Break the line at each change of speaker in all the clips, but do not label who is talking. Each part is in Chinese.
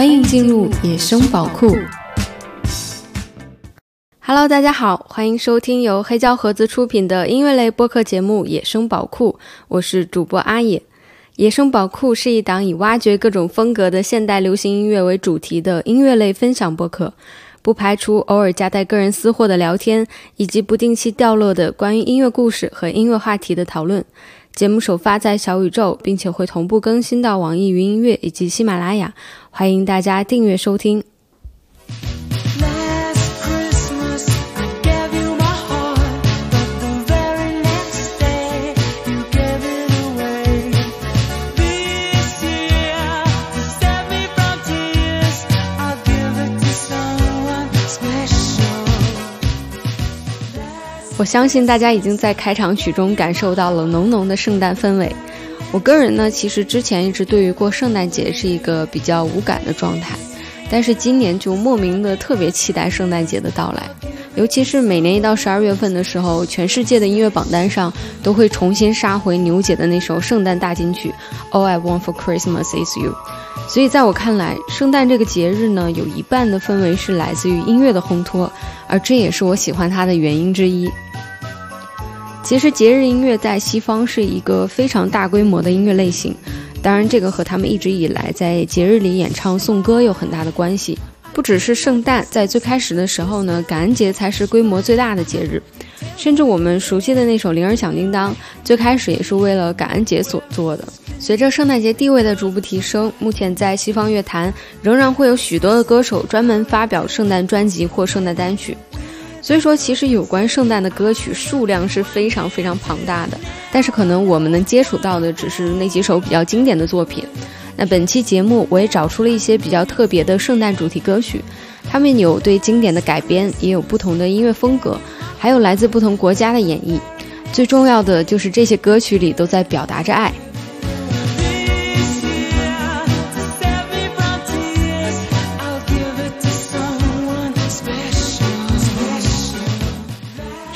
欢迎进入野生宝库。Hello，大家好，欢迎收听由黑胶盒子出品的音乐类播客节目《野生宝库》，我是主播阿野。《野生宝库》是一档以挖掘各种风格的现代流行音乐为主题的音乐类分享播客，不排除偶尔夹带个人私货的聊天，以及不定期掉落的关于音乐故事和音乐话题的讨论。节目首发在小宇宙，并且会同步更新到网易云音乐以及喜马拉雅，欢迎大家订阅收听。我相信大家已经在开场曲中感受到了浓浓的圣诞氛围。我个人呢，其实之前一直对于过圣诞节是一个比较无感的状态，但是今年就莫名的特别期待圣诞节的到来。尤其是每年一到十二月份的时候，全世界的音乐榜单上都会重新杀回牛姐的那首圣诞大金曲《All I Want for Christmas Is You》。所以在我看来，圣诞这个节日呢，有一半的氛围是来自于音乐的烘托，而这也是我喜欢它的原因之一。其实节日音乐在西方是一个非常大规模的音乐类型，当然这个和他们一直以来在节日里演唱颂歌有很大的关系。不只是圣诞，在最开始的时候呢，感恩节才是规模最大的节日，甚至我们熟悉的那首《铃儿响叮当》，最开始也是为了感恩节所做的。随着圣诞节地位的逐步提升，目前在西方乐坛仍然会有许多的歌手专门发表圣诞专辑或圣诞单曲。所以说，其实有关圣诞的歌曲数量是非常非常庞大的，但是可能我们能接触到的只是那几首比较经典的作品。那本期节目我也找出了一些比较特别的圣诞主题歌曲，他们有对经典的改编，也有不同的音乐风格，还有来自不同国家的演绎。最重要的就是这些歌曲里都在表达着爱。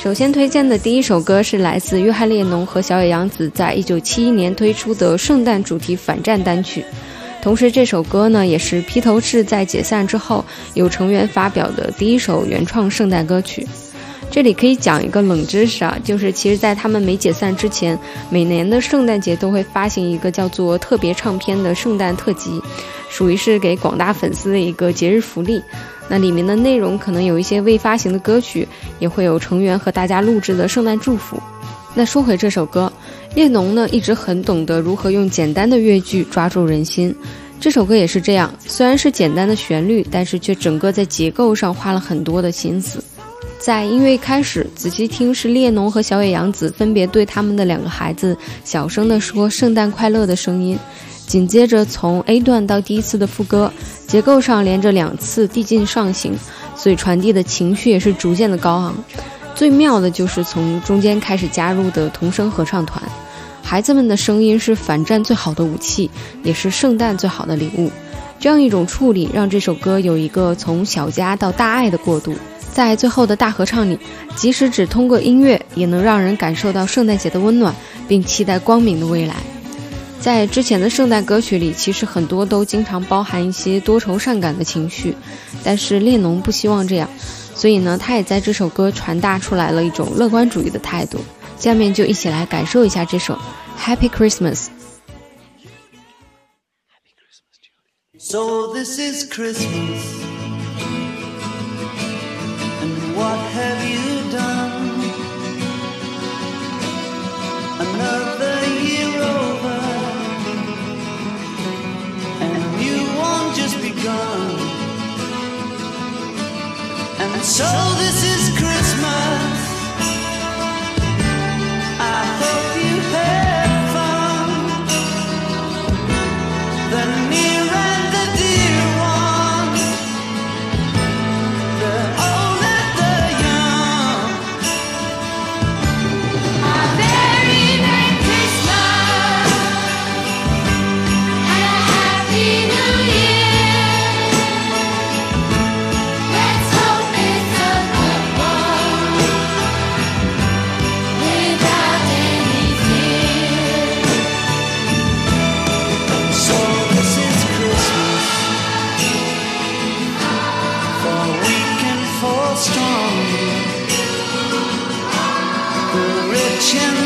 首先推荐的第一首歌是来自约翰列侬和小野洋子在一九七一年推出的圣诞主题反战单曲，同时这首歌呢也是披头士在解散之后有成员发表的第一首原创圣诞歌曲。这里可以讲一个冷知识啊，就是其实在他们没解散之前，每年的圣诞节都会发行一个叫做特别唱片的圣诞特辑，属于是给广大粉丝的一个节日福利。那里面的内容可能有一些未发行的歌曲，也会有成员和大家录制的圣诞祝福。那说回这首歌，列侬呢一直很懂得如何用简单的乐句抓住人心。这首歌也是这样，虽然是简单的旋律，但是却整个在结构上花了很多的心思。在音乐一开始，仔细听是列侬和小野洋子分别对他们的两个孩子小声地说“圣诞快乐”的声音。紧接着从 A 段到第一次的副歌，结构上连着两次递进上行，所以传递的情绪也是逐渐的高昂。最妙的就是从中间开始加入的童声合唱团，孩子们的声音是反战最好的武器，也是圣诞最好的礼物。这样一种处理，让这首歌有一个从小家到大爱的过渡。在最后的大合唱里，即使只通过音乐，也能让人感受到圣诞节的温暖，并期待光明的未来。在之前的圣诞歌曲里，其实很多都经常包含一些多愁善感的情绪，但是列侬不希望这样，所以呢，他也在这首歌传达出来了一种乐观主义的态度。下面就一起来感受一下这首《Happy Christmas》。
So this is Christmas, so this is
sharing.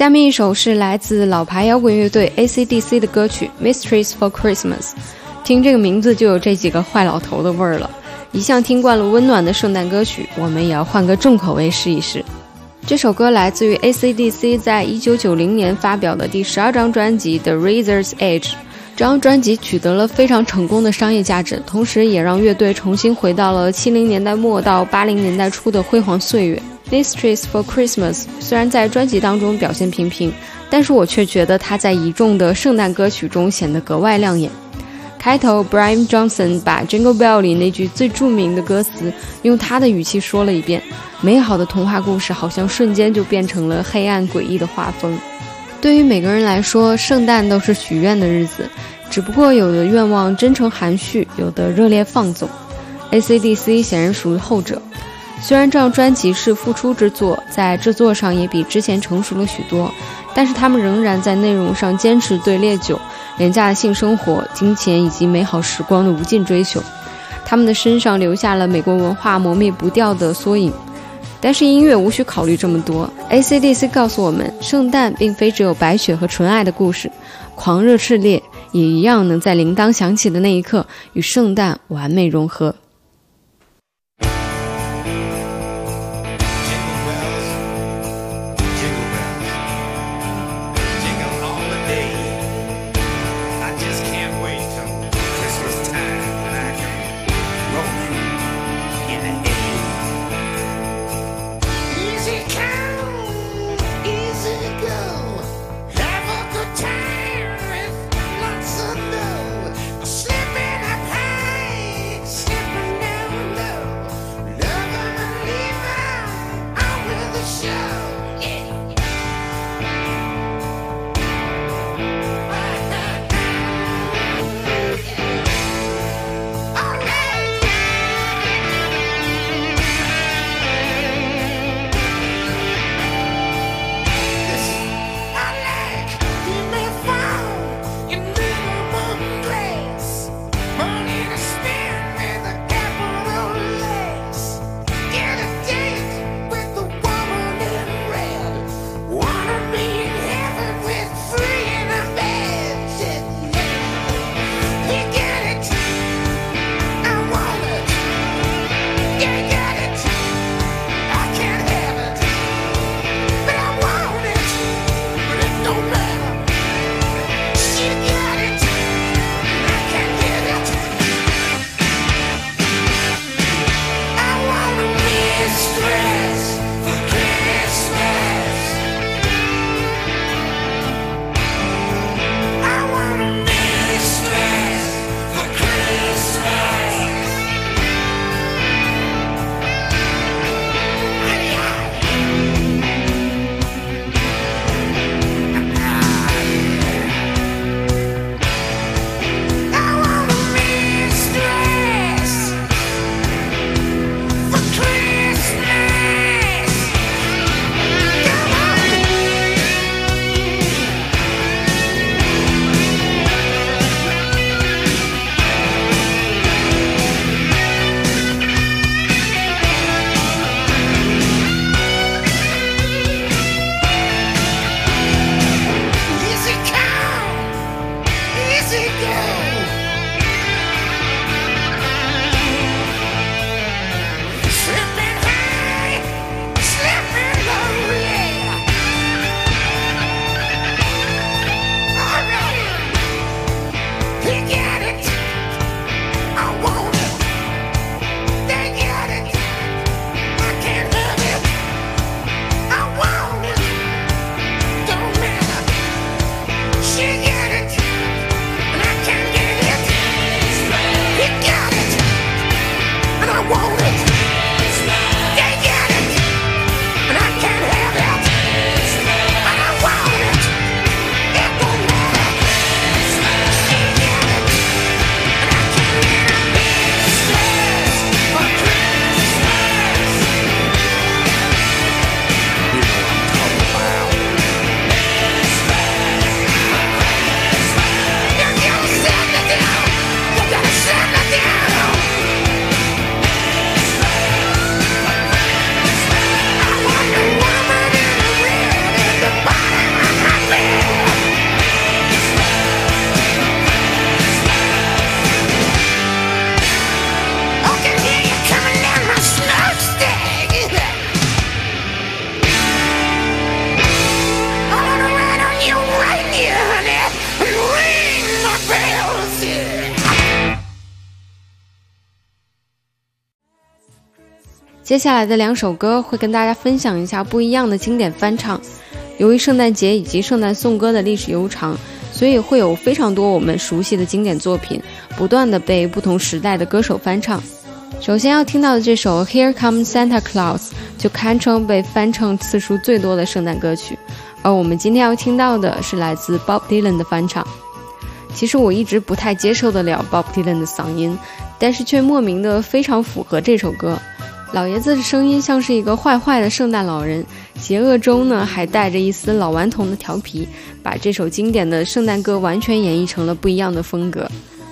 下面一首是来自老牌摇滚乐队 AC/DC 的歌曲《Mysteries for Christmas》，听这个名字就有这几个坏老头的味儿了。一向听惯了温暖的圣诞歌曲，我们也要换个重口味试一试。这首歌来自于 AC/DC 在一九九零年发表的第十二张专辑《The Razor's Edge》。这张专辑取得了非常成功的商业价值，同时也让乐队重新回到了七零年代末到八零年代初的辉煌岁月。《Mysteries for Christmas》虽然在专辑当中表现平平，但是我却觉得它在一众的圣诞歌曲中显得格外亮眼。开头，Brian Johnson 把《Jingle Bell》里那句最著名的歌词用他的语气说了一遍，美好的童话故事好像瞬间就变成了黑暗诡异的画风。对于每个人来说，圣诞都是许愿的日子，只不过有的愿望真诚含蓄，有的热烈放纵。AC/DC 显然属于后者。虽然这张专辑是复出之作，在制作上也比之前成熟了许多，但是他们仍然在内容上坚持对烈酒、廉价的性生活、金钱以及美好时光的无尽追求。他们的身上留下了美国文化磨灭不掉的缩影。但是音乐无需考虑这么多。AC/DC 告诉我们，圣诞并非只有白雪和纯爱的故事，狂热炽烈也一样能在铃铛响起的那一刻与圣诞完美融合。接下来的两首歌会跟大家分享一下不一样的经典翻唱。由于圣诞节以及圣诞颂歌的历史悠长，所以会有非常多我们熟悉的经典作品，不断的被不同时代的歌手翻唱。首先要听到的这首《Here Comes Santa Claus》就堪称被翻唱次数最多的圣诞歌曲，而我们今天要听到的是来自 Bob Dylan 的翻唱。其实我一直不太接受得了 Bob Dylan 的嗓音，但是却莫名的非常符合这首歌。老爷子的声音像是一个坏坏的圣诞老人，邪恶中呢还带着一丝老顽童的调皮，把这首经典的圣诞歌完全演绎成了不一样的风格。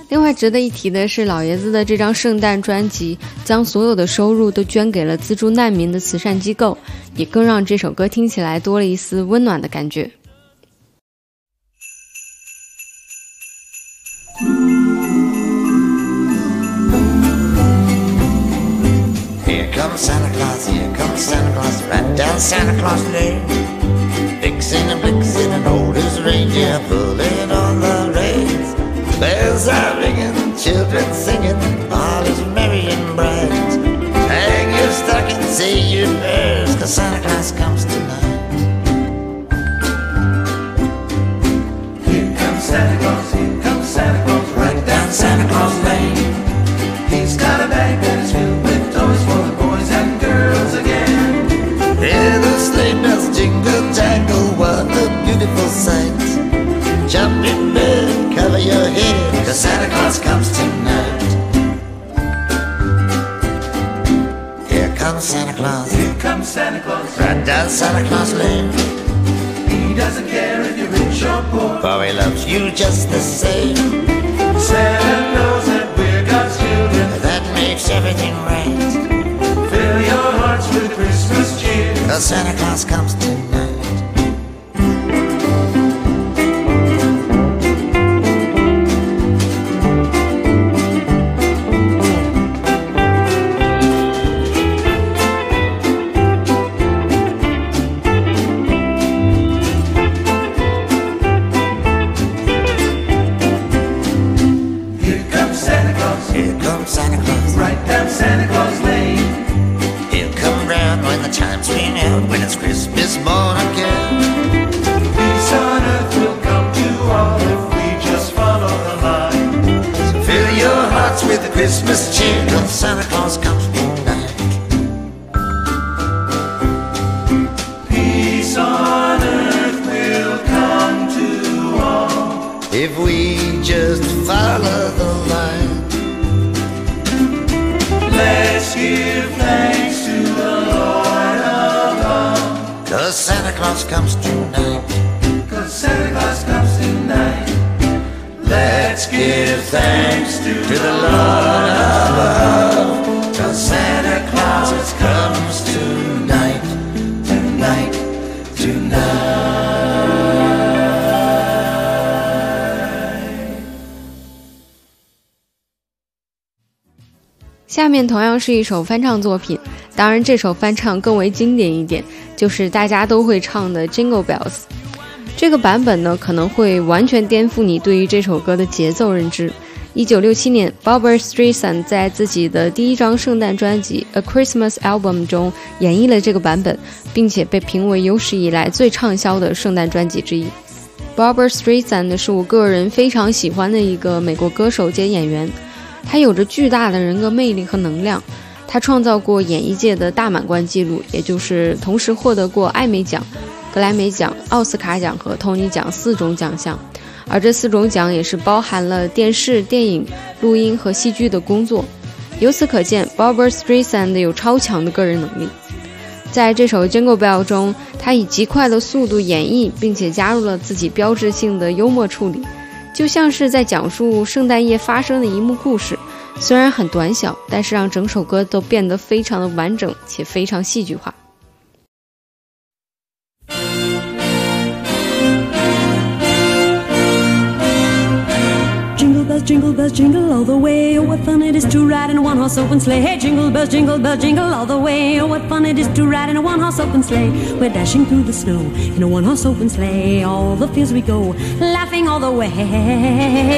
另外值得一提的是，老爷子的这张圣诞专辑将所有的收入都捐给了资助难民的慈善机构，也更让这首歌听起来多了一丝温暖的感觉。
Comes Santa Claus, here comes Santa Claus, right down Santa Claus Lane. Vixen and Blixen and old as reindeer pulling on the reins. Bells are ringing, children singing, all is merry and bright. Hang your stocking, say your prayers, cause Santa Claus comes tonight.
下面同样是一首翻唱作品，当然这首翻唱更为经典一点，就是大家都会唱的《Jingle Bells》。这个版本呢，可能会完全颠覆你对于这首歌的节奏认知。一九六七年，Barbara Streisand 在自己的第一张圣诞专辑《A Christmas Album》中演绎了这个版本，并且被评为有史以来最畅销的圣诞专辑之一。Barbara Streisand 是我个人非常喜欢的一个美国歌手兼演员，他有着巨大的人格魅力和能量。他创造过演艺界的大满贯记录，也就是同时获得过艾美奖、格莱美奖、奥斯卡奖和托尼奖四种奖项，而这四种奖也是包含了电视、电影、录音和戏剧的工作。由此可见，Barbara Streisand 有超强的个人能力。在这首《Jingle Bell》中，他以极快的速度演绎，并且加入了自己标志性的幽默处理，就像是在讲述圣诞夜发生的一幕故事。虽然很短小，但是让整首歌都变得非常的完整且非常戏剧化。
Jingle bells, jingle all the way. Oh, what fun it is to ride in a one horse open sleigh. Hey, jingle bells, jingle bells, jingle all the way. Oh, what what fun it is to ride in a one-horse open sleigh. We're dashing through the snow in a one-horse open sleigh. All the fields we go, laughing all the way.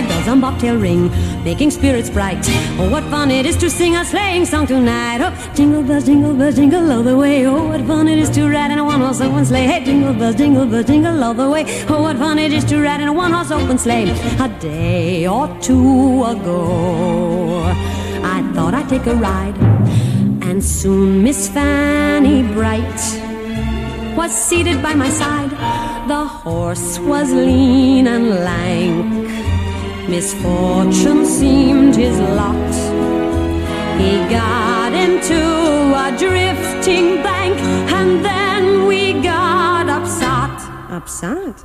Bells on bobtail ring, making spirits bright. Oh, what fun it is to sing a sleighing song tonight. Oh, jingle bells, jingle bells, jingle all the way. Oh, what fun it is to ride in a one-horse open sleigh. Hey, jingle bells, jingle bells, jingle all the way. Oh, what fun it is to ride in a one-horse open sleigh. A day or two ago, I thought I'd take a ride. And soon Miss Fanny Bright was seated by my side. The horse was lean and lank. Misfortune seemed his lot. He got into a drifting bank, and then we got upset. Upset?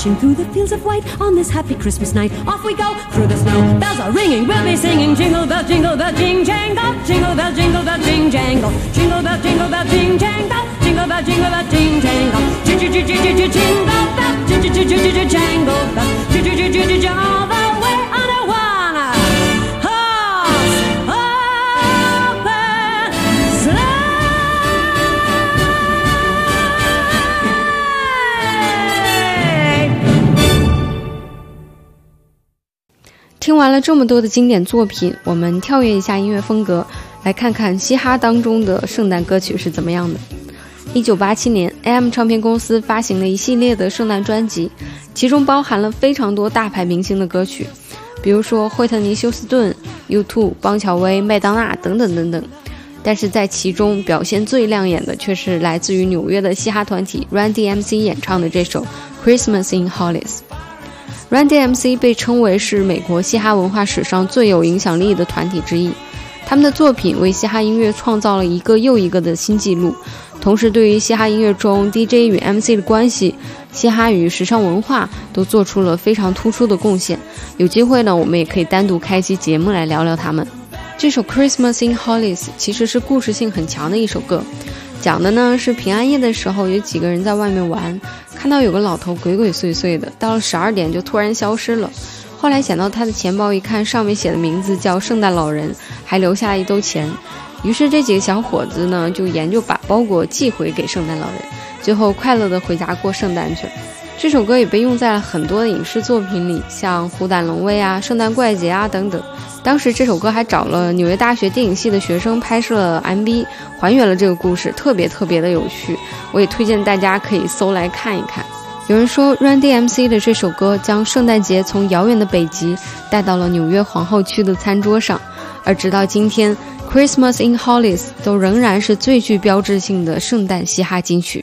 Dashing through the fields of white on this happy Christmas night. Off we go through the snow. Bells are ringing. We'll be singing jingle bell, jingle bell, jing jangle. Jingle bell, jingle bell, jing jangle. Jingle bell, jingle bell, jing jangle. Jingle bell, jingle bell, jing jangle. Jing, jing, jing, jing, jing, jingle bell. Jing, jing, jing, jing, jing, jangle bell.
听完了这么多的经典作品，我们跳跃一下音乐风格，来看看嘻哈当中的圣诞歌曲是怎么样的。一九八七年，AM 唱片公司发行了一系列的圣诞专辑，其中包含了非常多大牌明星的歌曲，比如说惠特尼·休斯顿、U2、邦乔威、麦当娜等等等等。但是在其中表现最亮眼的，却是来自于纽约的嘻哈团体 Run DMC 演唱的这首《Christmas in Hollis》。Run DMC 被称为是美国嘻哈文化史上最有影响力的团体之一，他们的作品为嘻哈音乐创造了一个又一个的新纪录，同时对于嘻哈音乐中 DJ 与 MC 的关系、嘻哈与时尚文化都做出了非常突出的贡献。有机会呢，我们也可以单独开一期节目来聊聊他们。这首《Christmas in Hollis》其实是故事性很强的一首歌，讲的呢是平安夜的时候，有几个人在外面玩，看到有个老头鬼鬼祟祟的，到了十二点就突然消失了。后来捡到他的钱包一看，上面写的名字叫圣诞老人，还留下了一兜钱。于是这几个小伙子呢就研究把包裹寄回给圣诞老人，最后快乐的回家过圣诞去了。这首歌也被用在了很多的影视作品里，像《虎胆龙威》啊、《圣诞怪杰》啊等等。当时这首歌还找了纽约大学电影系的学生拍摄了 MV，还原了这个故事，特别特别的有趣。我也推荐大家可以搜来看一看。有人说，Run DMC 的这首歌将圣诞节从遥远的北极带到了纽约皇后区的餐桌上，而直到今天，《Christmas in Hollis》都仍然是最具标志性的圣诞嘻哈金曲。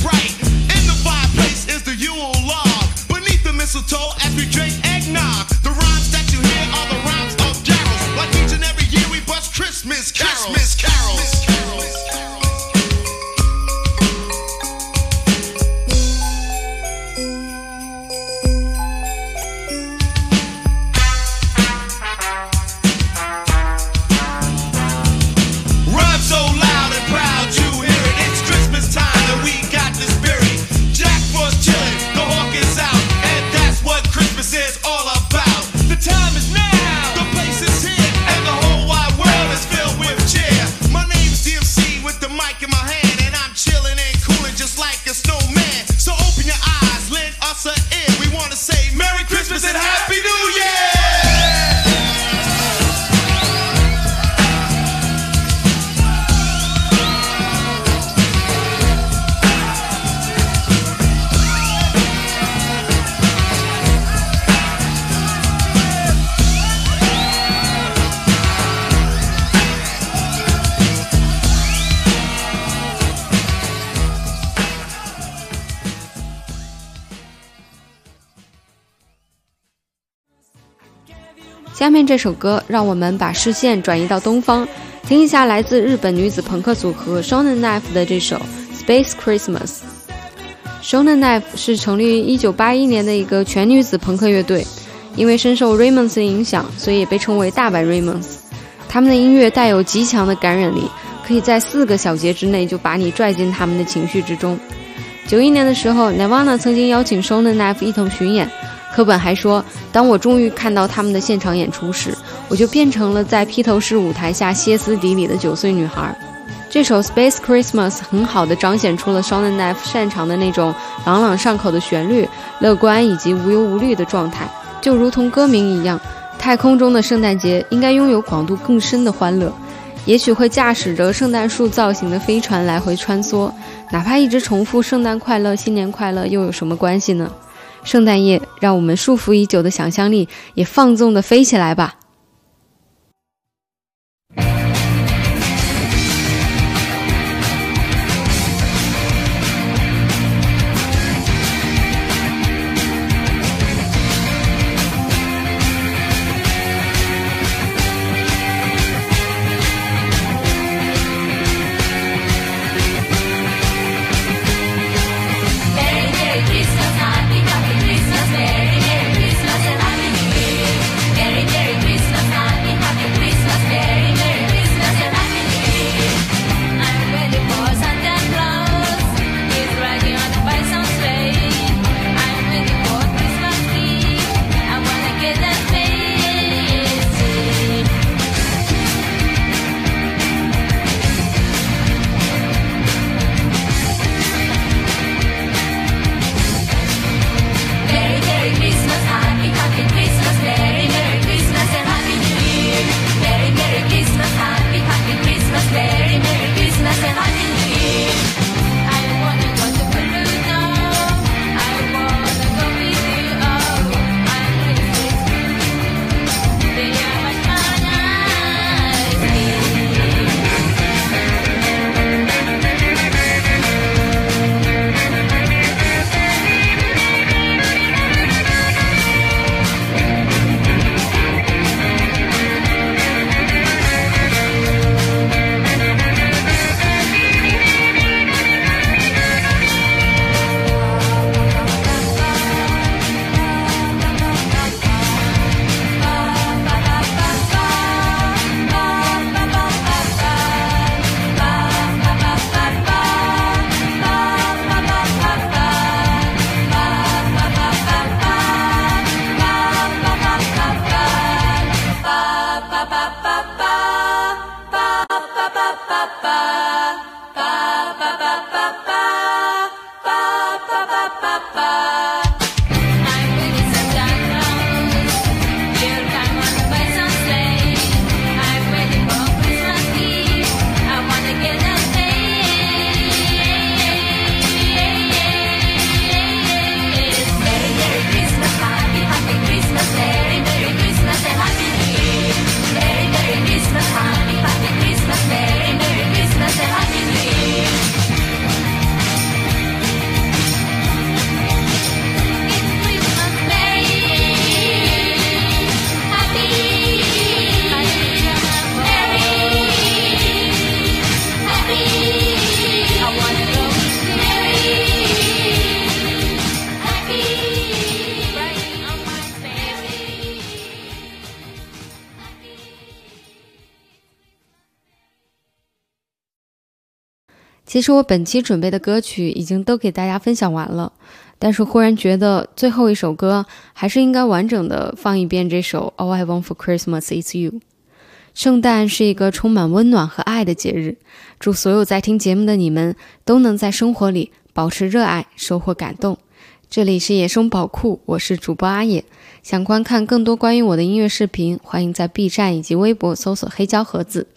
下面这首歌，让我们把视线转移到东方，听一下来自日本女子朋克组合 Shonen Knife 的这首《Space Christmas》。Shonen Knife 是成立于1981年的一个全女子朋克乐队，因为深受 Raymonds 的影响，所以也被称为大阪 Raymonds。他们的音乐带有极强的感染力，可以在四个小节之内就把你拽进他们的情绪之中。九一年的时候，Nirvana 曾经邀请 Shonen Knife 一同巡演。科本还说，当我终于看到他们的现场演出时，我就变成了在披头士舞台下歇斯底里的九岁女孩。这首《Space Christmas》很好的彰显出了 Shonen Knife 擅长的那种朗朗上口的旋律、乐观以及无忧无虑的状态，就如同歌名一样，太空中的圣诞节应该拥有广度更深的欢乐。也许会驾驶着圣诞树造型的飞船来回穿梭，哪怕一直重复“圣诞快乐，新年快乐”，又有什么关系呢？圣诞夜，让我们束缚已久的想象力也放纵的飞起来吧。
其实我本期准备的歌曲已经都给大家分享完了，但是忽然觉得最后一首歌还是应该完整的放一遍这首《All I Want for Christmas Is You》。圣诞是一个充满温暖和爱的节日，祝所有在听节目的你们都能在生活里保持热爱，收获感动。这里是野生宝库，我是主播阿野。想观看更多关于我的音乐视频，欢迎在 B 站以及微博搜索“黑胶盒子”。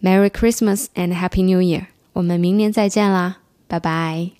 Merry Christmas and Happy New Year！我们明年再见啦，拜拜。